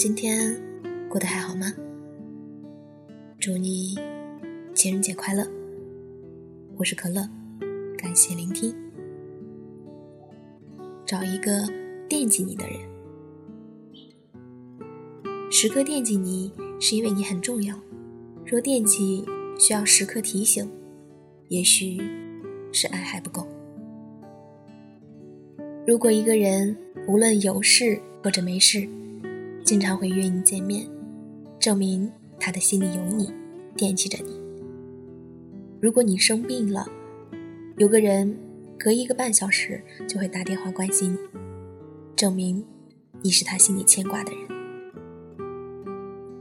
今天过得还好吗？祝你情人节快乐！我是可乐，感谢聆听。找一个惦记你的人，时刻惦记你是因为你很重要。若惦记需要时刻提醒，也许是爱还不够。如果一个人无论有事或者没事，经常会约你见面，证明他的心里有你，惦记着你。如果你生病了，有个人隔一个半小时就会打电话关心你，证明你是他心里牵挂的人。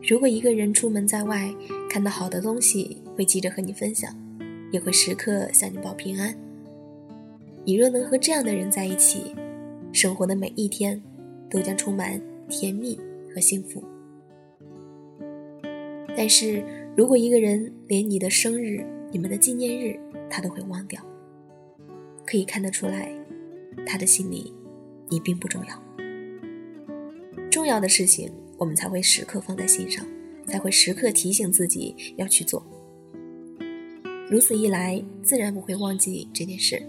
如果一个人出门在外看到好的东西会急着和你分享，也会时刻向你报平安，你若能和这样的人在一起，生活的每一天都将充满甜蜜。和幸福，但是如果一个人连你的生日、你们的纪念日他都会忘掉，可以看得出来，他的心里你并不重要。重要的事情我们才会时刻放在心上，才会时刻提醒自己要去做。如此一来，自然不会忘记这件事。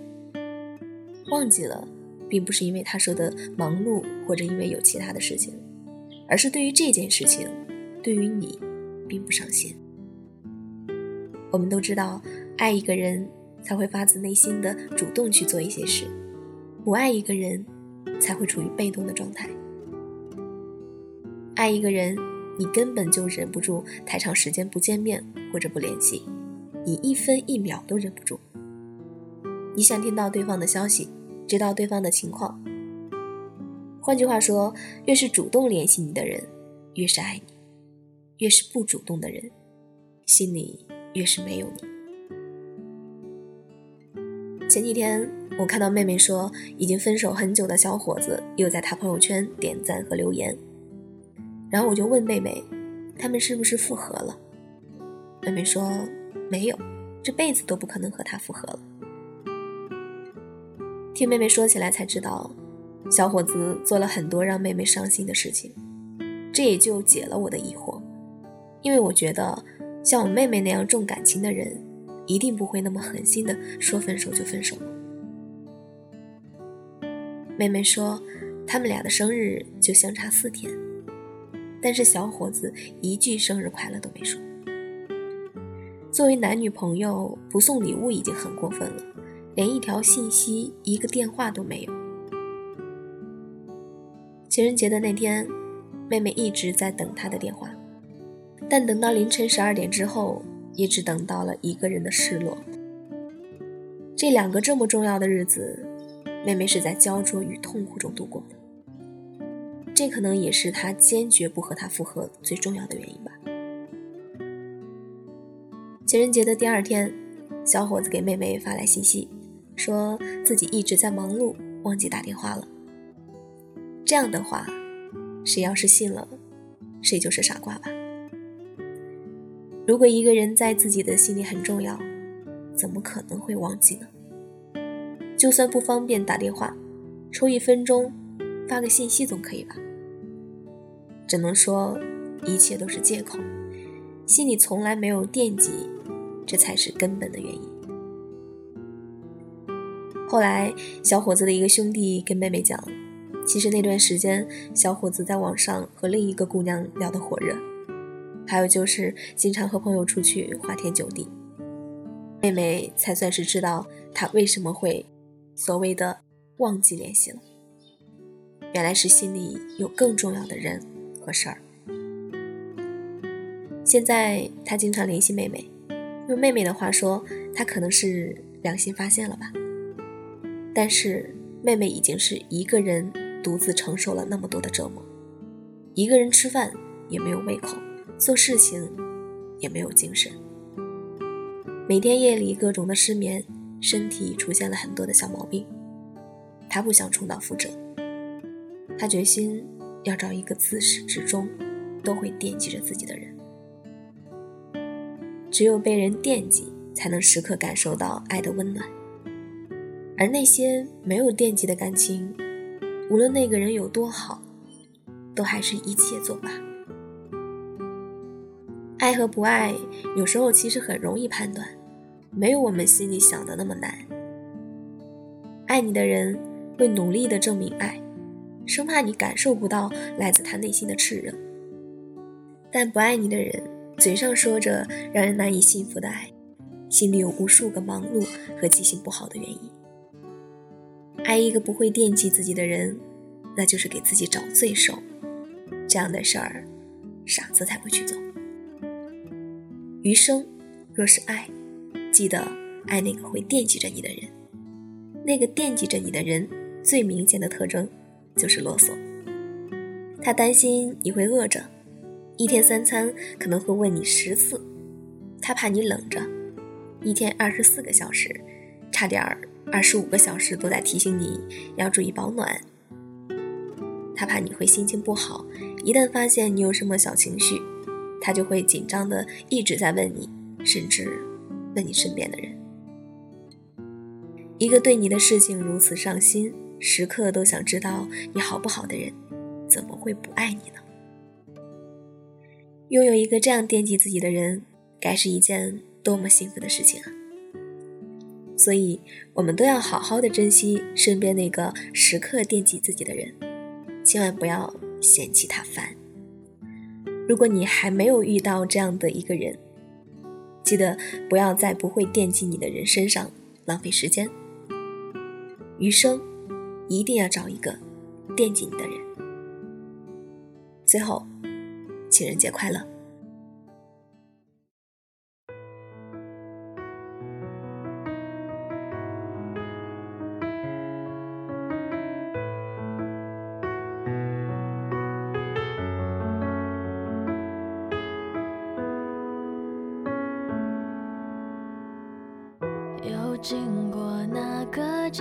忘记了，并不是因为他说的忙碌，或者因为有其他的事情。而是对于这件事情，对于你，并不上心。我们都知道，爱一个人才会发自内心的主动去做一些事，不爱一个人才会处于被动的状态。爱一个人，你根本就忍不住太长时间不见面或者不联系，你一分一秒都忍不住。你想听到对方的消息，知道对方的情况。换句话说，越是主动联系你的人，越是爱你；越是不主动的人，心里越是没有你。前几天我看到妹妹说，已经分手很久的小伙子又在她朋友圈点赞和留言，然后我就问妹妹，他们是不是复合了？妹妹说没有，这辈子都不可能和他复合了。听妹妹说起来才知道。小伙子做了很多让妹妹伤心的事情，这也就解了我的疑惑。因为我觉得像我妹妹那样重感情的人，一定不会那么狠心的说分手就分手。妹妹说，他们俩的生日就相差四天，但是小伙子一句生日快乐都没说。作为男女朋友，不送礼物已经很过分了，连一条信息、一个电话都没有。情人节的那天，妹妹一直在等他的电话，但等到凌晨十二点之后，也只等到了一个人的失落。这两个这么重要的日子，妹妹是在焦灼与痛苦中度过的。这可能也是她坚决不和他复合最重要的原因吧。情人节的第二天，小伙子给妹妹发来信息，说自己一直在忙碌，忘记打电话了。这样的话，谁要是信了，谁就是傻瓜吧。如果一个人在自己的心里很重要，怎么可能会忘记呢？就算不方便打电话，抽一分钟发个信息总可以吧？只能说一切都是借口，心里从来没有惦记，这才是根本的原因。后来，小伙子的一个兄弟跟妹妹讲。其实那段时间，小伙子在网上和另一个姑娘聊得火热，还有就是经常和朋友出去花天酒地。妹妹才算是知道他为什么会所谓的忘记联系了，原来是心里有更重要的人和事儿。现在他经常联系妹妹，用妹妹的话说，他可能是良心发现了吧。但是妹妹已经是一个人。独自承受了那么多的折磨，一个人吃饭也没有胃口，做事情也没有精神，每天夜里各种的失眠，身体出现了很多的小毛病。他不想重蹈覆辙，他决心要找一个自始至终都会惦记着自己的人。只有被人惦记，才能时刻感受到爱的温暖，而那些没有惦记的感情。无论那个人有多好，都还是一切作罢。爱和不爱，有时候其实很容易判断，没有我们心里想的那么难。爱你的人会努力的证明爱，生怕你感受不到来自他内心的炽热；但不爱你的人，嘴上说着让人难以信服的爱，心里有无数个忙碌和记性不好的原因。爱一个不会惦记自己的人，那就是给自己找罪受。这样的事儿，傻子才会去做。余生，若是爱，记得爱那个会惦记着你的人。那个惦记着你的人，最明显的特征就是啰嗦。他担心你会饿着，一天三餐可能会问你十次；他怕你冷着，一天二十四个小时，差点二十五个小时都在提醒你要注意保暖。他怕你会心情不好，一旦发现你有什么小情绪。他就会紧张的一直在问你，甚至问你身边的人。一个对你的事情如此上心，时刻都想知道你好不好的人，怎么会不爱你呢？拥有一个这样惦记自己的人，该是一件多么幸福的事情啊！所以，我们都要好好的珍惜身边那个时刻惦记自己的人，千万不要嫌弃他烦。如果你还没有遇到这样的一个人，记得不要在不会惦记你的人身上浪费时间。余生一定要找一个惦记你的人。最后，情人节快乐！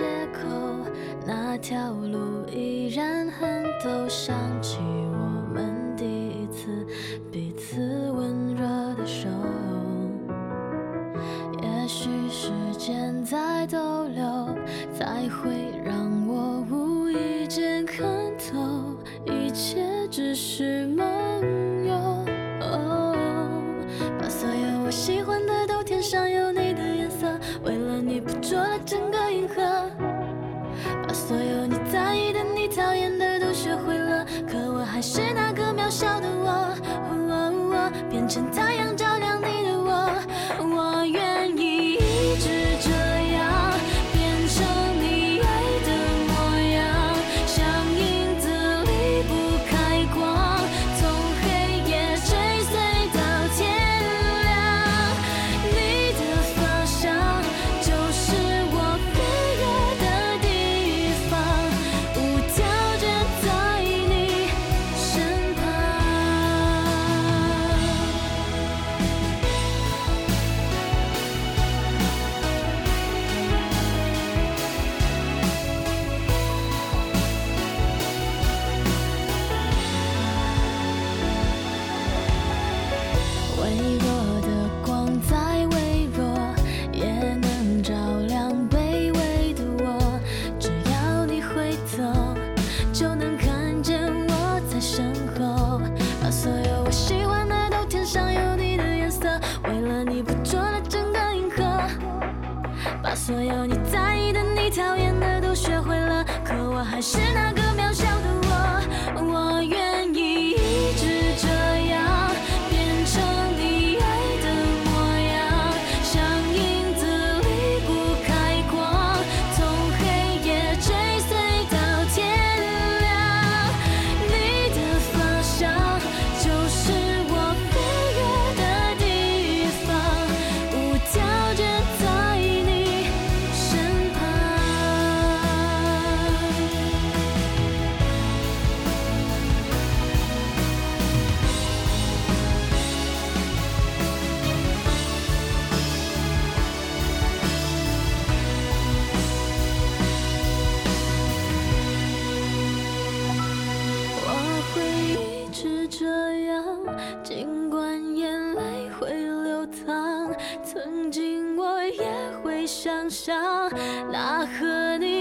街口，那条路依然很陡，想起我们第一次彼此温热的手。也许时间在逗留，才会让我无意间看透，一切只是梦游。把所有我喜欢的都填上有你的颜色。为了你捕捉了整还是那个渺小的我，变成所有你在意的、你讨厌的都学会了，可我还是那个渺小。曾经我也会想象那和你